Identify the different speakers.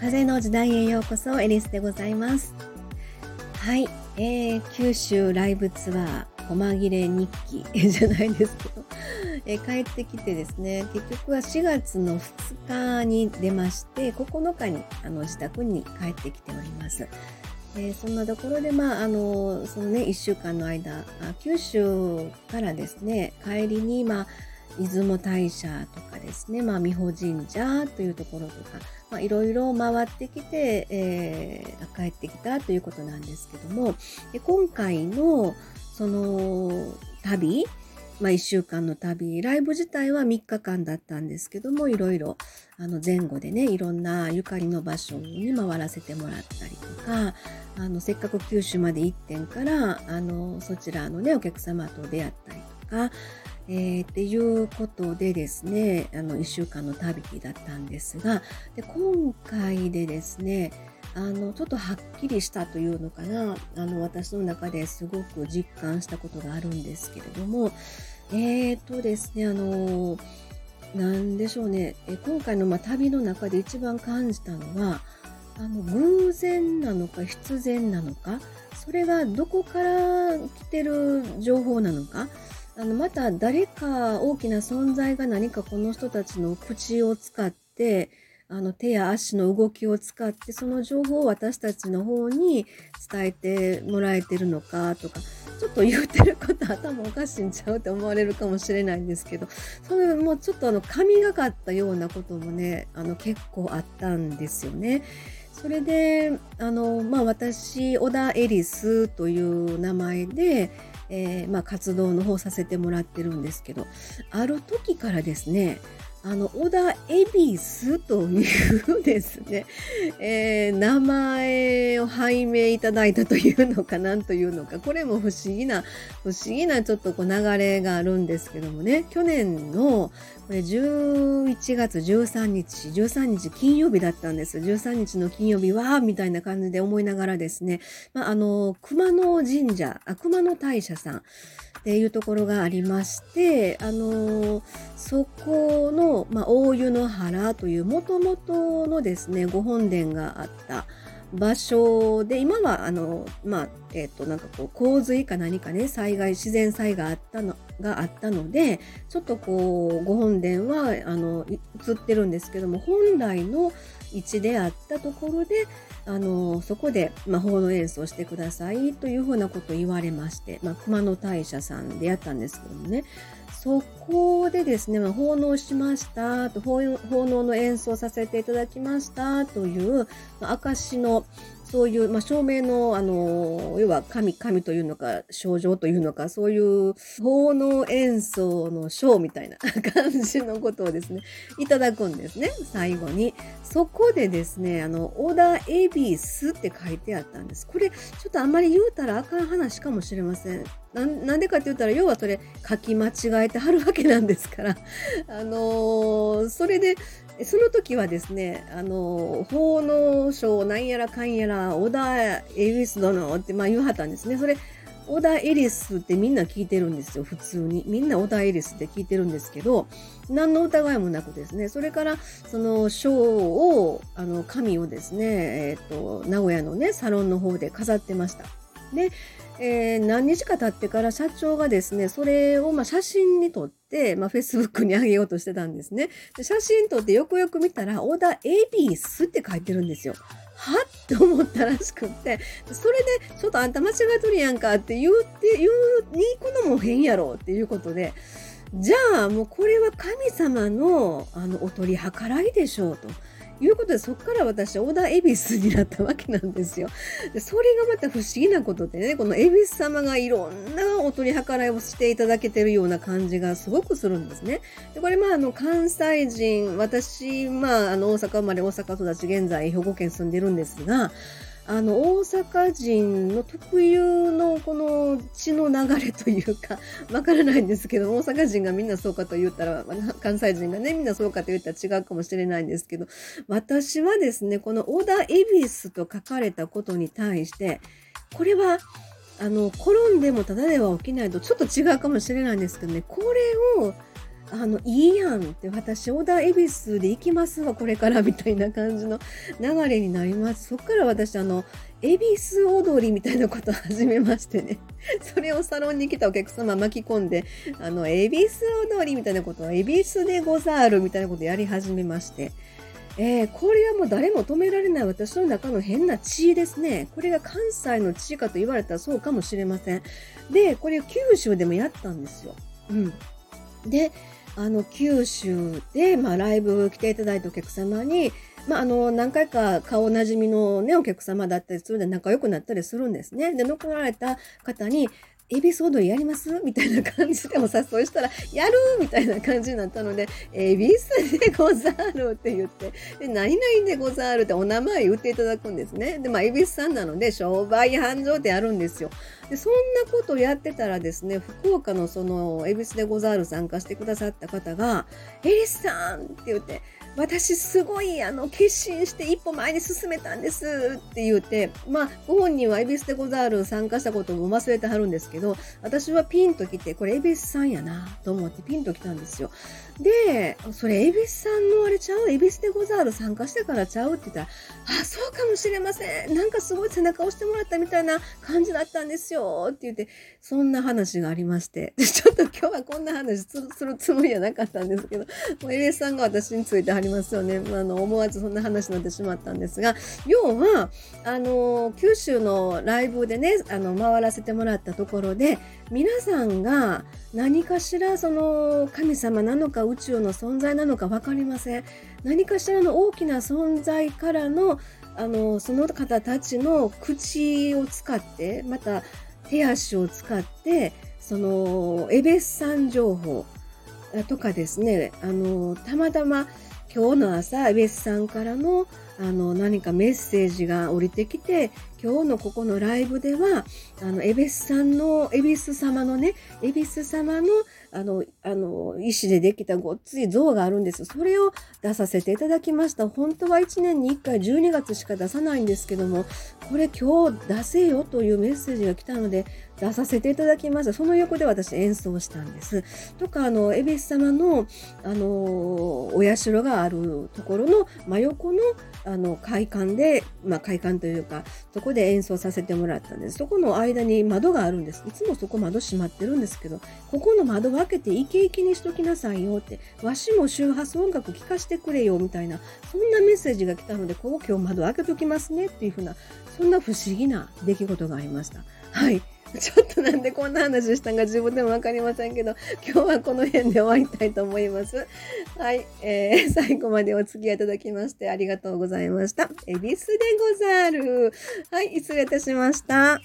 Speaker 1: 風の時代へようこそエリスでございます。はい、えー、九州ライブツアー細切れ日記。じゃないですけど、えー、帰ってきてですね結局は4月の2日に出まして9日にあの自宅に帰ってきております。えー、そんなところで、まあ、あのそのね1週間の間九州からですね帰りに、まあ、出雲大社とかですね、まあ、美保神社というところとか、まあ、いろいろ回ってきて、えー、帰ってきたということなんですけどもで今回のその旅まあ、1週間の旅、ライブ自体は3日間だったんですけども、いろいろあの前後でね、いろんなゆかりの場所に回らせてもらったりとか、あのせっかく九州まで行ってから、あのそちらのね、お客様と出会ったりとか、えー、っていうことでですね、あの1週間の旅だったんですが、で今回でですね、あのちょっとはっきりしたというのかなあの私の中ですごく実感したことがあるんですけれどもえーとですねあのなんでしょうねえ今回のま旅の中で一番感じたのはあの偶然なのか必然なのかそれがどこから来てる情報なのかあのまた誰か大きな存在が何かこの人たちの口を使ってあの手や足の動きを使ってその情報を私たちの方に伝えてもらえてるのかとかちょっと言ってること頭おかしいんちゃうって思われるかもしれないんですけどそれもちょっとあの神がかったようなこともねあの結構あったんですよね。それであの、まあ、私小田エリスという名前で、えー、まあ、活動の方させてもらってるんですけどある時からですねあの、小田恵比寿というですね、えー、名前を拝命いただいたというのかなんというのか、これも不思議な、不思議なちょっとこう流れがあるんですけどもね、去年のこれ11月13日、13日金曜日だったんです。13日の金曜日は、みたいな感じで思いながらですね、まあ、あの、熊野神社、あ熊野大社さん、っていうところがありまして、あのそこの、まあ、大湯の原というもともとのですねご本殿があった場所で今はあのまあえっ、となんかこう洪水か何かね災害自然災害あったのがあったのでちょっとこうご本殿はあの映ってるんですけども本来の位置であったところであのそこで、まあ、法の演奏してくださいというふうなことを言われまして、まあ、熊野大社さんでやったんですけどもね。そこでですね、まあ、奉納しましたと奉納の演奏させていただきましたという、まあ、証のそういう、まあ、証明の、あの、要は神、神というのか、症状というのか、そういう奉納演奏の章みたいな 感じのことをですね、いただくんですね、最後に。そこでですね、あの、小田恵比寿って書いてあったんです。これ、ちょっとあんまり言うたらあかん話かもしれません。なんでかって言ったら、要はそれ書き間違えてはるわけなんですから。あのー、それで、その時はですね、あの、法の省なんやらかんやら、小田エリス殿って、まあ言わはったんですね。それ、小田エリスってみんな聞いてるんですよ、普通に。みんな小田エリスって聞いてるんですけど、何の疑いもなくですね、それから、その章を、あの、神をですね、えっ、ー、と、名古屋のね、サロンの方で飾ってました。で、えー、何日か経ってから社長がですね、それをま写真に撮って、まあ、Facebook に上げようとしてたんですね。で写真撮ってよくよく見たら、小田恵比寿って書いてるんですよ。はっ？て思ったらしくって、それで、ちょっとあんた間違えとるやんかって言うて、言うに行くのも変やろっていうことで、じゃあもうこれは神様のあのお取り計らいでしょうと。いうことでそこから私小田恵比寿になったわけなんですよ。でそれがまた不思議なことでねこの恵比寿様がいろんなお取り計らいをしていただけてるような感じがすごくするんですね。でこれまああの関西人私まああの大阪生まれ大阪育ち現在兵庫県住んでるんですがあの大阪人の特有のこの血の流れというか わからないんですけど大阪人がみんなそうかと言ったら関西人がねみんなそうかと言ったら違うかもしれないんですけど私はですねこの小田恵比寿と書かれたことに対してこれはあの転んでもただでは起きないとちょっと違うかもしれないんですけどねこれをあの、いいやんって、私、小田恵比寿で行きますわ、これから、みたいな感じの流れになります。そっから私、あの、恵比寿踊りみたいなことを始めましてね。それをサロンに来たお客様巻き込んで、あの、恵比寿踊りみたいなことを、恵比寿でござるみたいなことをやり始めまして。えー、これはもう誰も止められない私の中の変な血ですね。これが関西の血かと言われたらそうかもしれません。で、これを九州でもやったんですよ。うん。で、あの、九州で、まあ、ライブ来ていただいたお客様に、まあ、あの、何回か顔なじみのね、お客様だったりするんで仲良くなったりするんですね。で、残られた方に、エビス踊りやります？みたいな感じでお誘いしたら、やる？みたいな感じになったので、エビスでござるって言って、で、何々でござるってお名前言っていただくんですね。で、まあ、エビスさんなので、商売繁盛ってやるんですよ。で、そんなことをやってたらですね、福岡のその、エビスでござる参加してくださった方が、エリスさんって言って、私すごいあの決心して一歩前に進めたんですって言って、まあ、ご本人は恵比寿でござる参加したことも忘れてはるんですけど、私はピンと来て、これ恵比寿さんやなと思ってピンと来たんですよ。で、それ恵比寿さんのあれちゃう？恵比寿でござる参加してからちゃう？って言ったら、あ、そうかもしれません。なんかすごい背中押してもらったみたいな感じだったんですよって言って、そんな話がありまして、ちょっと今日はこんな話するつもりはなかったんですけど、もう恵比寿さんが私についてありますよね。あの、思わずそんな話になってしまったんですが、要は、あの、九州のライブでね、あの、回らせてもらったところで、皆さんが何かしらその神様なのか宇宙の存在なのか分かりません。何かしらの大きな存在からの、あの、その方たちの口を使って、また手足を使って、その、エベスさん情報とかですね、あの、たまたま今日の朝、エスさんからのあの何かメッセージが降りてきて今日のここのライブではあのエベスさんのエビス様のねエビス様のあの、あの、石でできたごっつい像があるんです。それを出させていただきました。本当は1年に1回12月しか出さないんですけども、これ今日出せよというメッセージが来たので、出させていただきました。その横で私演奏したんです。とか、あの、恵比寿様の、あの、お社があるところの真横の、あの、会館で、まあ、会館というか、そこで演奏させてもらったんです。そこの間に窓があるんです。いつもそこ窓閉まってるんですけど、ここの窓は分けてイケイケにしときなさいよって、わしも周波数音楽聴かせてくれよみたいな、そんなメッセージが来たので、ここ今日窓開けときますねっていうふうな、そんな不思議な出来事がありました。はい。ちょっとなんでこんな話したんか自分でも分かりませんけど、今日はこの辺で終わりたいと思います。はい、えー、最後までお付き合いいただきましてありがとうございました。恵比寿でござる。はい、失礼いたしました。